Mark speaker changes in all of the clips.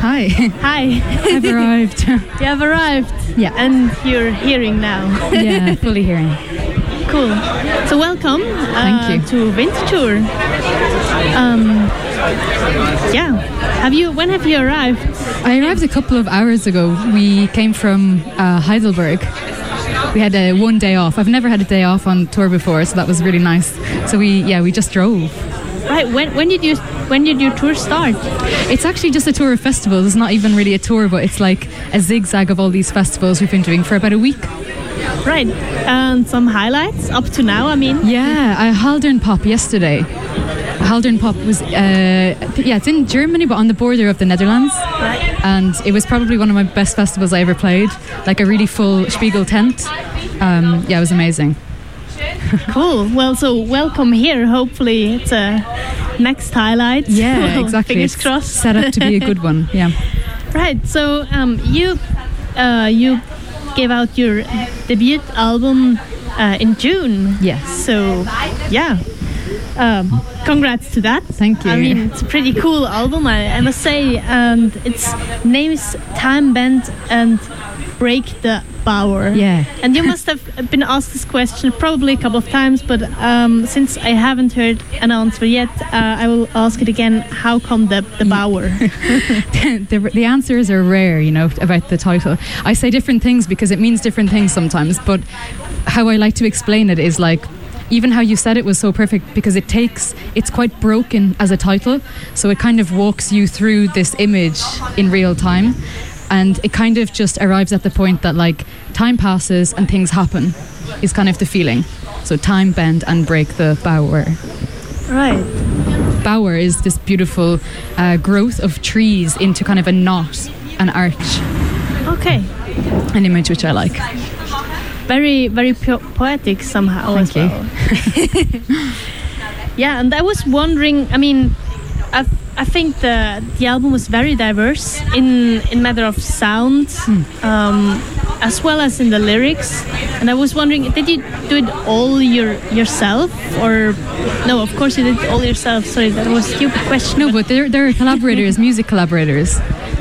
Speaker 1: Hi.
Speaker 2: Hi.
Speaker 1: I've arrived.
Speaker 2: you have arrived.
Speaker 1: Yeah.
Speaker 2: And you're hearing now.
Speaker 1: yeah, fully hearing.
Speaker 2: Cool. So welcome.
Speaker 1: Thank
Speaker 2: uh,
Speaker 1: you.
Speaker 2: To Winterthur. Um, yeah. Have you? When have you arrived?
Speaker 1: I arrived a couple of hours ago. We came from uh, Heidelberg. We had a one day off. I've never had a day off on tour before, so that was really nice. So we, yeah, we just drove.
Speaker 2: Right. When when did you when did your tour start?
Speaker 1: It's actually just a tour of festivals. It's not even really a tour, but it's like a zigzag of all these festivals we've been doing for about a week.
Speaker 2: Right. And some highlights up to now. I mean.
Speaker 1: Yeah, I Haldern Pop yesterday. Haldern Pop was, uh, yeah, it's in Germany, but on the border of the Netherlands.
Speaker 2: Right.
Speaker 1: And it was probably one of my best festivals I ever played. Like a really full Spiegel tent. Um, yeah, it was amazing.
Speaker 2: Cool. Well, so welcome here. Hopefully, it's a next highlight.
Speaker 1: Yeah,
Speaker 2: Well,
Speaker 1: exactly.
Speaker 2: Fingers
Speaker 1: It's
Speaker 2: crossed.
Speaker 1: Set up to be a good one. Yeah.
Speaker 2: Right. So um, you uh, you gave out your debut album uh, in June.
Speaker 1: Yes.
Speaker 2: So yeah. Um, congrats to that.
Speaker 1: Thank you.
Speaker 2: I mean, it's a pretty cool album, I, I must say, and its name is Time Bend and Break the Bower.
Speaker 1: Yeah.
Speaker 2: And you must have been asked this question probably a couple of times, but um, since I haven't heard an answer yet, uh, I will ask it again. How come the, the Bower?
Speaker 1: the, the answers are rare, you know, about the title. I say different things because it means different things sometimes, but how I like to explain it is like, even how you said it was so perfect because it takes, it's quite broken as a title, so it kind of walks you through this image in real time. And it kind of just arrives at the point that like time passes and things happen, is kind of the feeling. So time bend and break the bower.
Speaker 2: right.
Speaker 1: Bower is this beautiful uh, growth of trees into kind of a knot, an arch,
Speaker 2: Okay.
Speaker 1: an image which I like.
Speaker 2: Very, very po- poetic somehow
Speaker 1: Thank you.
Speaker 2: well. yeah, and I was wondering. I mean, I, I think the the album was very diverse in in matter of sound,
Speaker 1: Hmm.
Speaker 2: um, as well as in the lyrics. And I was wondering, did you do it all your yourself, or no? Of course, you did it all yourself. Sorry, that was a stupid question.
Speaker 1: No, but they're, they're collaborators, music collaborators.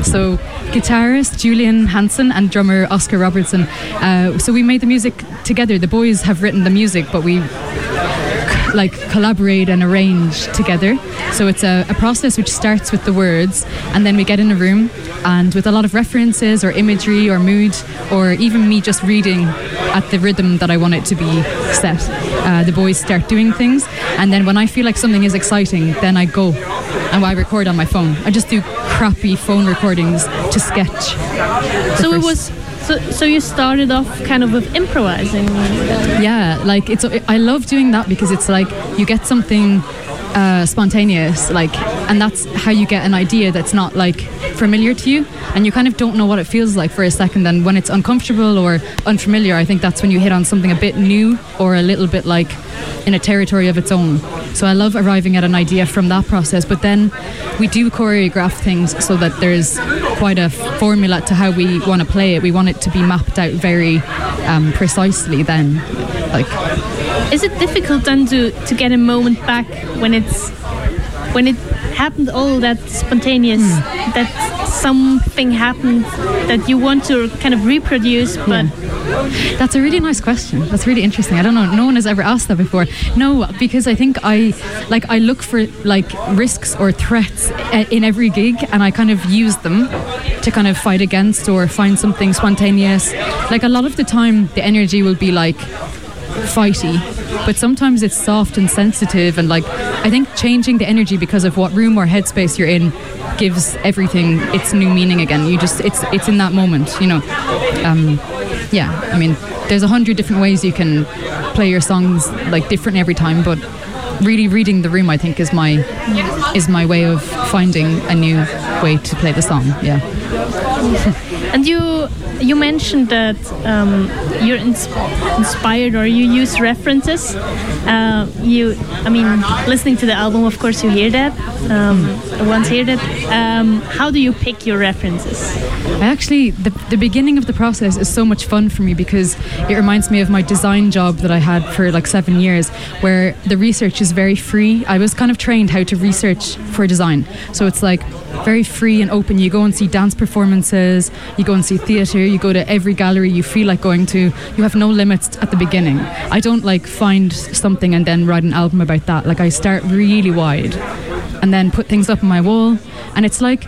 Speaker 1: So, guitarist Julian Hansen and drummer Oscar Robertson. Uh, so, we made the music together. The boys have written the music, but we like collaborate and arrange together. So it's a, a process which starts with the words, and then we get in a room, and with a lot of references or imagery or mood, or even me just reading at the rhythm that I want it to be set, uh, the boys start doing things. And then when I feel like something is exciting, then I go and I record on my phone. I just do crappy phone recordings to sketch.
Speaker 2: so it was. So, so you started off kind of with improvising.
Speaker 1: yeah like it's i love doing that because it's like you get something uh, spontaneous like and that's how you get an idea that's not like familiar to you and you kind of don't know what it feels like for a second and when it's uncomfortable or unfamiliar i think that's when you hit on something a bit new or a little bit like in a territory of its own. So i love arriving at an idea from that process but then we do choreograph things so that there's quite a formula to how we want to play it. We want it to be mapped out very um, precisely then like.
Speaker 2: Is it difficult then to, to get a moment back when it's when it happened all that spontaneous that something happened that you want to kind of reproduce but
Speaker 1: That's a really nice question. That's really interesting. I don't know. No one has ever asked that before. No, because I think I like I look for like risks or threats uh, in every gig, and I kind of use them to kind of fight against or find something spontaneous. Like a lot of the time, the energy will be like fighty, but sometimes it's soft and sensitive, and like I think changing the energy because of what room or headspace you're in gives everything its new meaning again. You just it's it's in that moment, you know. Um, yeah, I mean, there's a hundred different ways you can play your songs like different every time, but really reading the room, I think, is my is my way of finding a new way to play the song. Yeah.
Speaker 2: and you you mentioned that um, you're ins- inspired or you use references uh, you I mean listening to the album of course you hear that um, once hear that um, how do you pick your references
Speaker 1: I actually, the, the beginning of the process is so much fun for me because it reminds me of my design job that I had for like seven years, where the research is is very free. I was kind of trained how to research for design. So it's like very free and open. You go and see dance performances, you go and see theatre, you go to every gallery you feel like going to. You have no limits at the beginning. I don't like find something and then write an album about that. Like I start really wide and then put things up on my wall. And it's like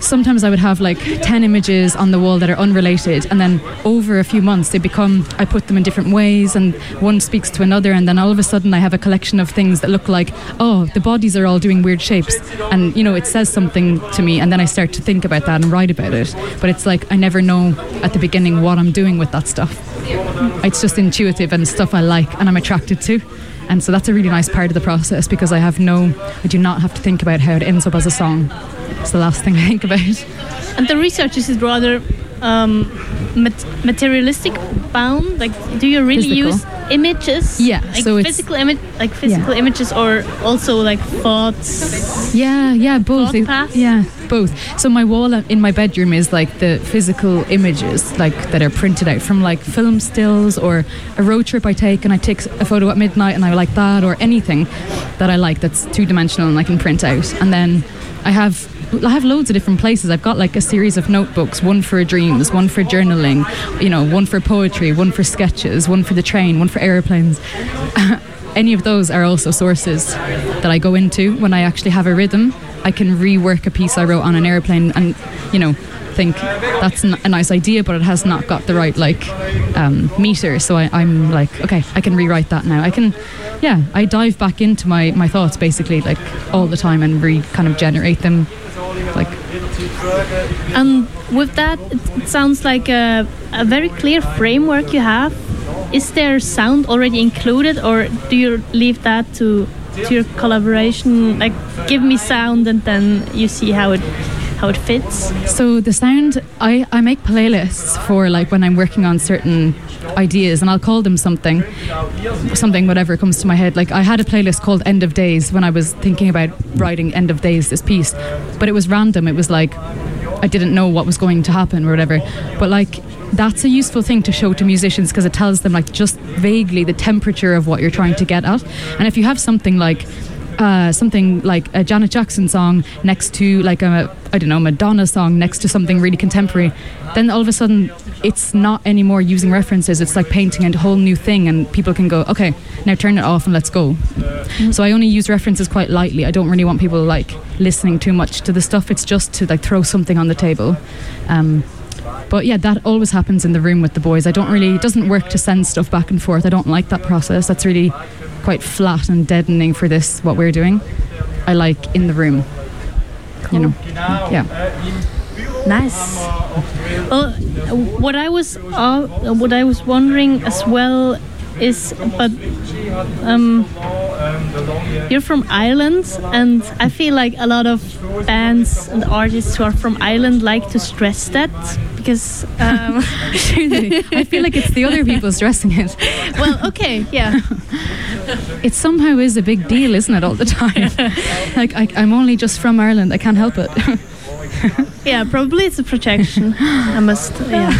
Speaker 1: sometimes I would have like 10 images on the wall that are unrelated and then over a few months they become I put them in different ways and one speaks to another and then all of a sudden I have a collection of things that look like oh the bodies are all doing weird shapes. And you know it says something to me and then I start to think about that and write about it. But it's like I never know at the beginning what I'm doing with that stuff. It's just intuitive and stuff I like and I'm attracted to and so that's a really nice part of the process because I have no I do not have to think about how it ends up as a song it's the last thing I think about.
Speaker 2: And the research is rather um, mat- materialistic bound? Like, do you really
Speaker 1: Physical.
Speaker 2: use images?
Speaker 1: Yeah,
Speaker 2: like
Speaker 1: so it's-
Speaker 2: physical image, like physical
Speaker 1: Yeah.
Speaker 2: images, or also like thoughts.
Speaker 1: Yeah, yeah, both. It- yeah, both. So my wall in my bedroom is like the physical images, like that are printed out from like film stills or a road trip I take, and I take a photo at midnight, and I like that, or anything that I like that's two dimensional and I can print out. And then I have. I have loads of different places. I've got like a series of notebooks, one for dreams, one for journaling, you know, one for poetry, one for sketches, one for the train, one for airplanes. any of those are also sources that I go into when I actually have a rhythm. I can rework a piece I wrote on an airplane and, you know, think that's a nice idea, but it has not got the right like um, meter. So I, I'm like, okay, I can rewrite that now. I can, yeah, I dive back into my, my thoughts basically like all the time and re kind of generate them. Like,
Speaker 2: And with that, it, it sounds like a, a very clear framework you have. Is there sound already included, or do you leave that to to your collaboration? Like, give me sound, and then you see how it how it fits.
Speaker 1: So the sound, I, I make playlists for like when I'm working on certain ideas and I'll call them something, something whatever comes to my head. Like I had a playlist called End of Days when I was thinking about writing End of Days, this piece, but it was random. It was like I didn't know what was going to happen or whatever. But like that's a useful thing to show to musicians because it tells them like just vaguely the temperature of what you're trying to get at. And if you have something like uh, something like a Janet Jackson song next to like a I don't know Madonna song next to something really contemporary, then all of a sudden it's not anymore using references. It's like painting a whole new thing, and people can go, okay, now turn it off and let's go. So I only use references quite lightly. I don't really want people like listening too much to the stuff. It's just to like throw something on the table. Um, but yeah, that always happens in the room with the boys. I don't really, it doesn't work to send stuff back and forth. I don't like that process. That's really quite flat and deadening for this, what we're doing. I like in the room. You know, yeah.
Speaker 2: Nice. Well, what I was uh, what I was wondering as well is, but um, you're from Ireland, and I feel like a lot of bands and artists who are from Ireland like to stress that because. Um,
Speaker 1: I feel like it's the other people stressing it.
Speaker 2: well, okay, yeah,
Speaker 1: It somehow is a big deal, isn't it, all the time? like, I, I'm only just from Ireland. I can't help it.
Speaker 2: yeah. Probably it's a projection. I must. Yeah.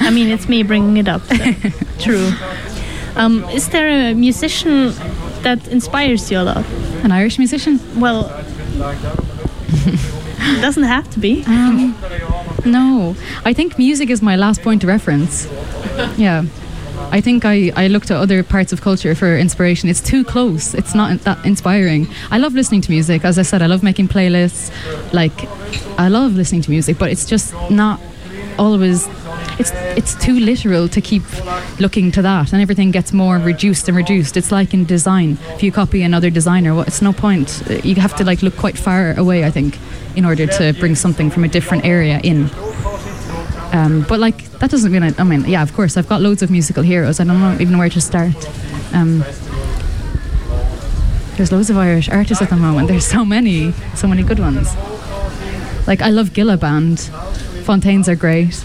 Speaker 2: I mean, it's me bringing it up. so, True. Um, is there a musician that inspires you a lot?
Speaker 1: An Irish musician?
Speaker 2: Well, it doesn't have to be.
Speaker 1: Um, no. I think music is my last point of reference. Yeah. I think I, I look to other parts of culture for inspiration. It's too close. It's not that inspiring. I love listening to music. As I said, I love making playlists. Like, I love listening to music, but it's just not always. It's it's too literal to keep looking to that, and everything gets more reduced and reduced. It's like in design. If you copy another designer, it's no point. You have to like look quite far away, I think, in order to bring something from a different area in. Um, but like that doesn't mean I, I mean yeah of course I've got loads of musical heroes I don't know even where to start um, there's loads of Irish artists at the moment there's so many so many good ones like I love Gilla Band Fontaines are great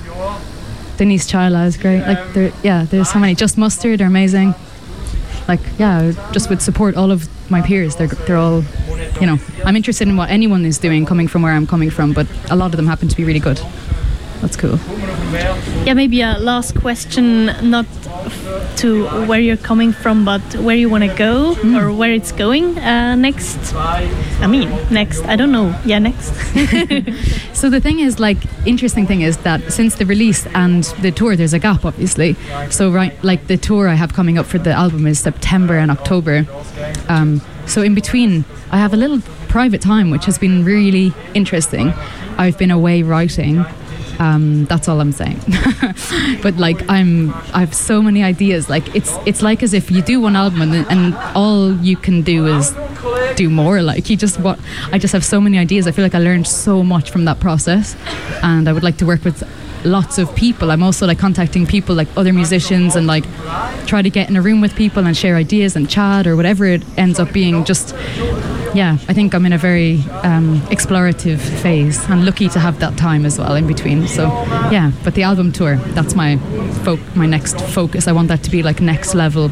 Speaker 1: Denise Chaila is great. Like there yeah there's so many. Just Mustard are amazing. Like yeah just would support all of my peers. They're, they're all you know I'm interested in what anyone is doing coming from where I'm coming from but a lot of them happen to be really good that's cool.
Speaker 2: Yeah, maybe a last question, not to where you're coming from, but where you want to go
Speaker 1: Hmm.
Speaker 2: or where it's going uh, next. I mean, next. I don't know. Yeah, next.
Speaker 1: So the thing is, like, interesting thing is that since the release and the tour, there's a gap, obviously. So right, like the tour I have coming up for the album is September and October. Um, so in between, I have a little private time, which has been really interesting. I've been away writing. Um, that's all I'm saying. but like I'm, I have so many ideas. Like it's it's like as if you do one album and, and all you can do is do more. Like you just what I just have so many ideas. I feel like I learned so much from that process, and I would like to work with lots of people. I'm also like contacting people like other musicians and like try to get in a room with people and share ideas and chat or whatever it ends up being. Just yeah, I think I'm in a very um, explorative phase and lucky to have that time as well in between. So yeah, but the album tour that's my fo- my next focus. I want that to be like next level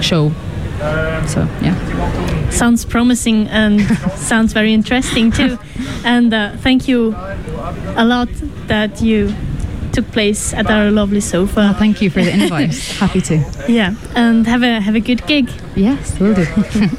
Speaker 1: show. So yeah.
Speaker 2: sounds promising and sounds very interesting too. And uh, thank you a lot that you took place at our lovely sofa.
Speaker 1: Thank you for the invite. Happy to.
Speaker 2: Yeah, and have a have a good gig.
Speaker 1: Yes, will do.